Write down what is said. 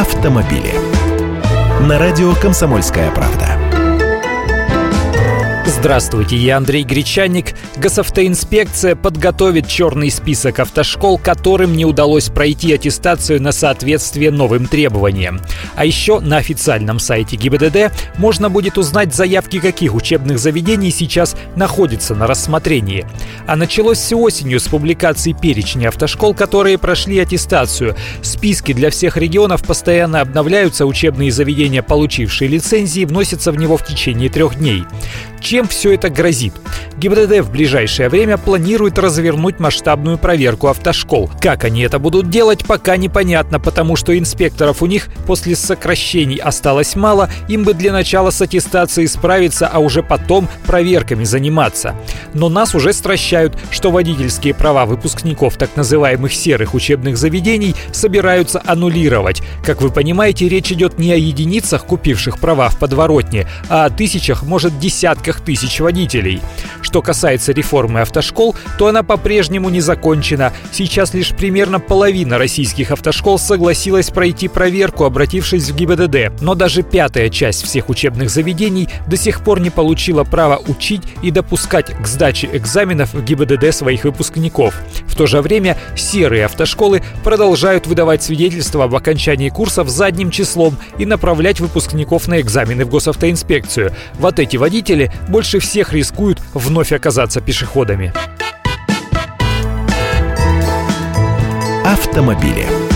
автомобили. На радио «Комсомольская правда». Здравствуйте, я Андрей Гречаник. Госавтоинспекция подготовит черный список автошкол, которым не удалось пройти аттестацию на соответствие новым требованиям. А еще на официальном сайте ГИБДД можно будет узнать заявки каких учебных заведений сейчас находятся на рассмотрении. А началось все осенью с публикации перечня автошкол, которые прошли аттестацию. Списки для всех регионов постоянно обновляются, учебные заведения, получившие лицензии, вносятся в него в течение трех дней. Чем все это грозит? ГИБДД в ближайшее время планирует развернуть масштабную проверку автошкол. Как они это будут делать, пока непонятно, потому что инспекторов у них после сокращений осталось мало, им бы для начала с аттестацией справиться, а уже потом проверками заниматься. Но нас уже стращают, что водительские права выпускников так называемых серых учебных заведений собираются аннулировать. Как вы понимаете, речь идет не о единицах, купивших права в подворотне, а о тысячах, может десятках тысяч водителей. Что касается реформы автошкол, то она по-прежнему не закончена. Сейчас лишь примерно половина российских автошкол согласилась пройти проверку, обратившись в ГИБДД. Но даже пятая часть всех учебных заведений до сих пор не получила права учить и допускать к сдаче экзаменов ГИБДД своих выпускников. В то же время серые автошколы продолжают выдавать свидетельства об окончании курсов задним числом и направлять выпускников на экзамены в госавтоинспекцию. Вот эти водители больше всех рискуют вновь оказаться пешеходами. Автомобили.